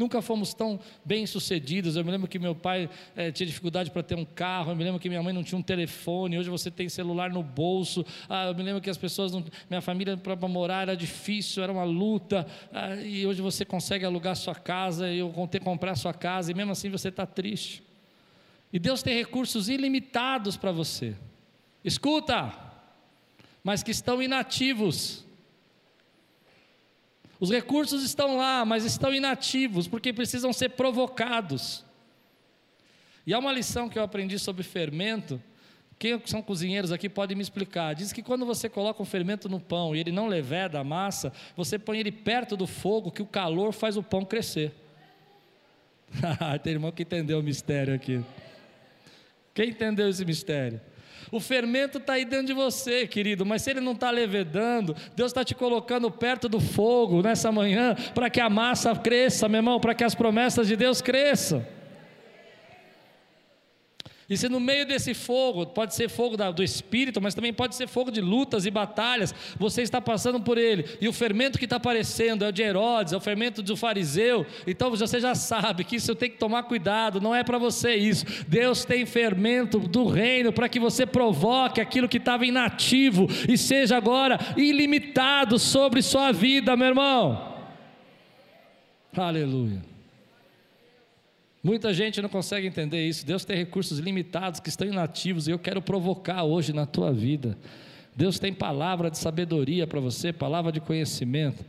Nunca fomos tão bem sucedidos. Eu me lembro que meu pai é, tinha dificuldade para ter um carro. Eu me lembro que minha mãe não tinha um telefone. Hoje você tem celular no bolso. Ah, eu me lembro que as pessoas, não, minha família para morar era difícil, era uma luta. Ah, e hoje você consegue alugar sua casa e eu ter comprar sua casa e mesmo assim você está triste. E Deus tem recursos ilimitados para você. Escuta, mas que estão inativos. Os recursos estão lá, mas estão inativos, porque precisam ser provocados. E há uma lição que eu aprendi sobre fermento. Quem são cozinheiros aqui pode me explicar. Diz que quando você coloca um fermento no pão e ele não leveda a massa, você põe ele perto do fogo, que o calor faz o pão crescer. Tem irmão que entendeu o mistério aqui. Quem entendeu esse mistério? O fermento está aí dentro de você, querido, mas se ele não está levedando, Deus está te colocando perto do fogo nessa manhã para que a massa cresça, meu irmão, para que as promessas de Deus cresçam. E se no meio desse fogo, pode ser fogo do espírito, mas também pode ser fogo de lutas e batalhas, você está passando por ele, e o fermento que está aparecendo é o de Herodes, é o fermento do fariseu, então você já sabe que isso tem que tomar cuidado, não é para você isso. Deus tem fermento do reino para que você provoque aquilo que estava inativo e seja agora ilimitado sobre sua vida, meu irmão. Aleluia. Muita gente não consegue entender isso. Deus tem recursos limitados que estão inativos e eu quero provocar hoje na tua vida. Deus tem palavra de sabedoria para você, palavra de conhecimento.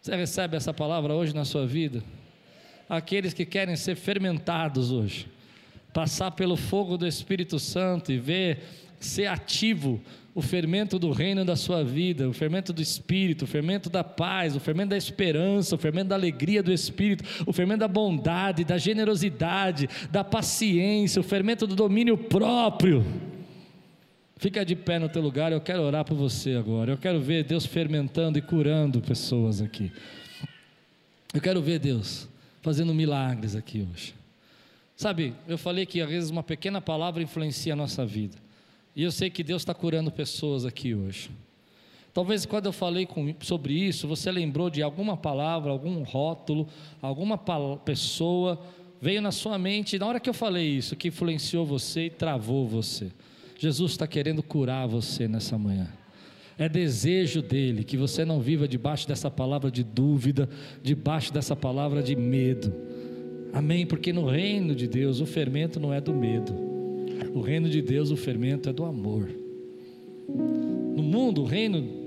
Você recebe essa palavra hoje na sua vida? Aqueles que querem ser fermentados hoje, passar pelo fogo do Espírito Santo e ver ser ativo o fermento do reino da sua vida, o fermento do espírito, o fermento da paz, o fermento da esperança, o fermento da alegria do espírito, o fermento da bondade, da generosidade, da paciência, o fermento do domínio próprio. Fica de pé no teu lugar, eu quero orar por você agora. Eu quero ver Deus fermentando e curando pessoas aqui. Eu quero ver Deus fazendo milagres aqui hoje. Sabe, eu falei que às vezes uma pequena palavra influencia a nossa vida. E eu sei que Deus está curando pessoas aqui hoje. Talvez quando eu falei com, sobre isso, você lembrou de alguma palavra, algum rótulo, alguma pessoa veio na sua mente, na hora que eu falei isso, que influenciou você e travou você. Jesus está querendo curar você nessa manhã. É desejo dele que você não viva debaixo dessa palavra de dúvida, debaixo dessa palavra de medo. Amém? Porque no reino de Deus o fermento não é do medo, o reino de Deus o fermento é do amor. No mundo, o reino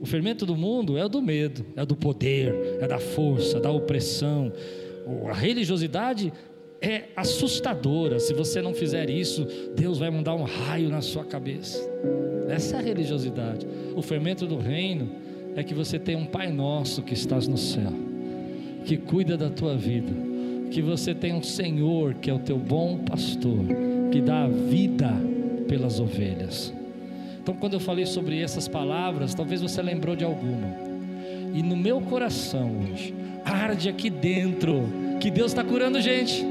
o fermento do mundo é o do medo, é do poder, é da força, da opressão. A religiosidade é assustadora. Se você não fizer isso, Deus vai mandar um raio na sua cabeça. Essa é a religiosidade. O fermento do reino é que você tem um Pai Nosso que estás no céu, que cuida da tua vida, que você tem um Senhor que é o teu bom pastor, que dá a vida pelas ovelhas. Então, quando eu falei sobre essas palavras, talvez você lembrou de alguma. E no meu coração hoje, arde aqui dentro, que Deus está curando gente,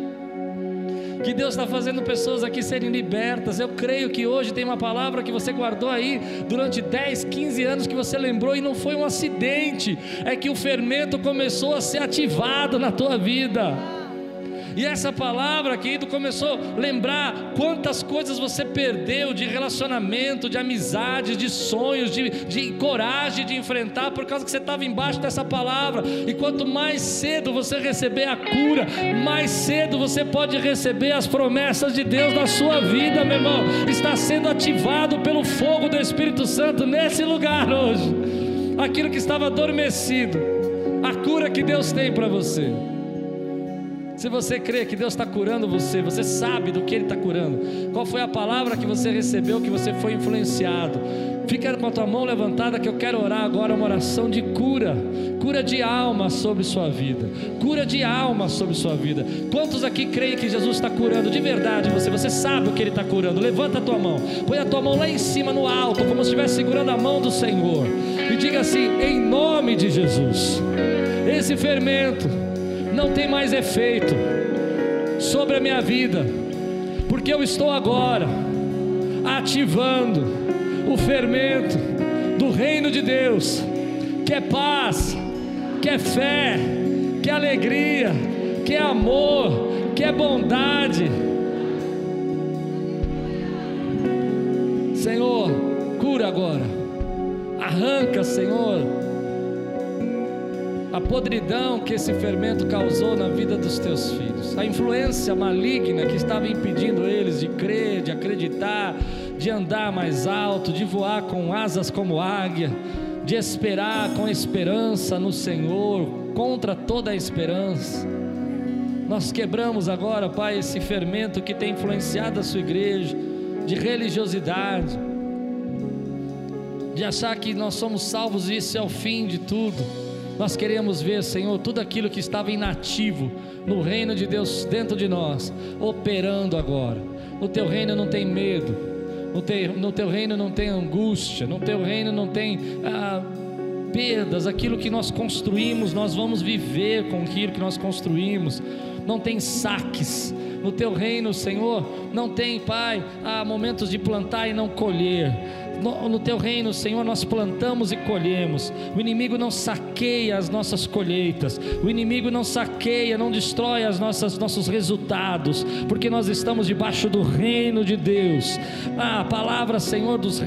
que Deus está fazendo pessoas aqui serem libertas. Eu creio que hoje tem uma palavra que você guardou aí durante 10, 15 anos que você lembrou e não foi um acidente, é que o fermento começou a ser ativado na tua vida. E essa palavra, querido, começou a lembrar quantas coisas você perdeu de relacionamento, de amizade, de sonhos, de, de coragem de enfrentar, por causa que você estava embaixo dessa palavra. E quanto mais cedo você receber a cura, mais cedo você pode receber as promessas de Deus na sua vida, meu irmão. Está sendo ativado pelo fogo do Espírito Santo nesse lugar hoje. Aquilo que estava adormecido, a cura que Deus tem para você. Se você crê que Deus está curando você, você sabe do que Ele está curando. Qual foi a palavra que você recebeu, que você foi influenciado? Fica com a tua mão levantada que eu quero orar agora uma oração de cura, cura de alma sobre sua vida, cura de alma sobre sua vida. Quantos aqui creem que Jesus está curando de verdade você? Você sabe o que Ele está curando? Levanta a tua mão, põe a tua mão lá em cima no alto, como se estivesse segurando a mão do Senhor, e diga assim: em nome de Jesus, esse fermento não tem mais efeito sobre a minha vida, porque eu estou agora ativando o fermento do reino de Deus, que é paz, que é fé, que é alegria, que é amor, que é bondade. Senhor, cura agora, arranca, Senhor a podridão que esse fermento causou na vida dos teus filhos, a influência maligna que estava impedindo eles de crer, de acreditar, de andar mais alto, de voar com asas como águia, de esperar com esperança no Senhor, contra toda a esperança. Nós quebramos agora, Pai, esse fermento que tem influenciado a sua igreja, de religiosidade, de achar que nós somos salvos e isso é o fim de tudo nós queremos ver, Senhor, tudo aquilo que estava inativo no reino de Deus dentro de nós, operando agora. No teu reino não tem medo, no teu, no teu reino não tem angústia, no teu reino não tem ah, perdas. Aquilo que nós construímos, nós vamos viver com aquilo que nós construímos. Não tem saques. No teu reino, Senhor, não tem, Pai, ah, momentos de plantar e não colher no, teu reino, Senhor, nós plantamos e colhemos. O inimigo não saqueia as nossas colheitas. O inimigo não saqueia, não destrói as nossas nossos resultados, porque nós estamos debaixo do reino de Deus. Ah, a palavra, Senhor, dos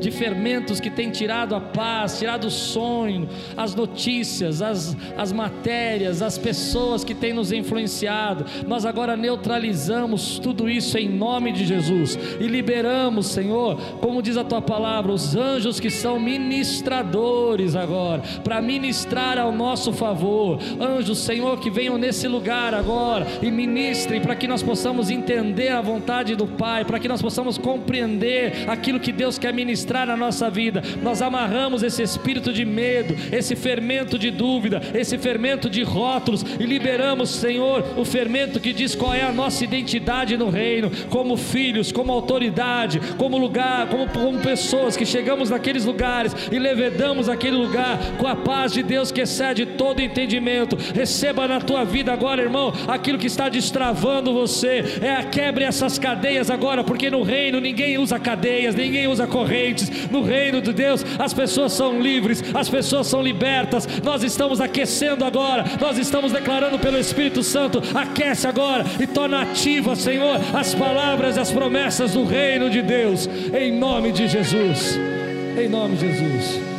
de fermentos que tem tirado a paz, tirado o sonho, as notícias, as, as matérias, as pessoas que têm nos influenciado. Nós agora neutralizamos tudo isso em nome de Jesus e liberamos, Senhor, como diz a tua palavra, os anjos que são ministradores agora, para ministrar ao nosso favor. Anjos, Senhor, que venham nesse lugar agora e ministrem para que nós possamos entender a vontade do Pai, para que nós possamos compreender aquilo que Deus quer ministrar ministrar na nossa vida. Nós amarramos esse espírito de medo, esse fermento de dúvida, esse fermento de rótulos e liberamos, Senhor, o fermento que diz qual é a nossa identidade no reino, como filhos, como autoridade, como lugar, como, como pessoas que chegamos naqueles lugares e levedamos aquele lugar com a paz de Deus que excede todo entendimento. Receba na tua vida agora, irmão, aquilo que está destravando você. É quebre essas cadeias agora, porque no reino ninguém usa cadeias, ninguém usa correntes. No reino de Deus as pessoas são livres, as pessoas são libertas. Nós estamos aquecendo agora, nós estamos declarando pelo Espírito Santo. Aquece agora e torna ativa, Senhor, as palavras e as promessas do reino de Deus, em nome de Jesus. Em nome de Jesus.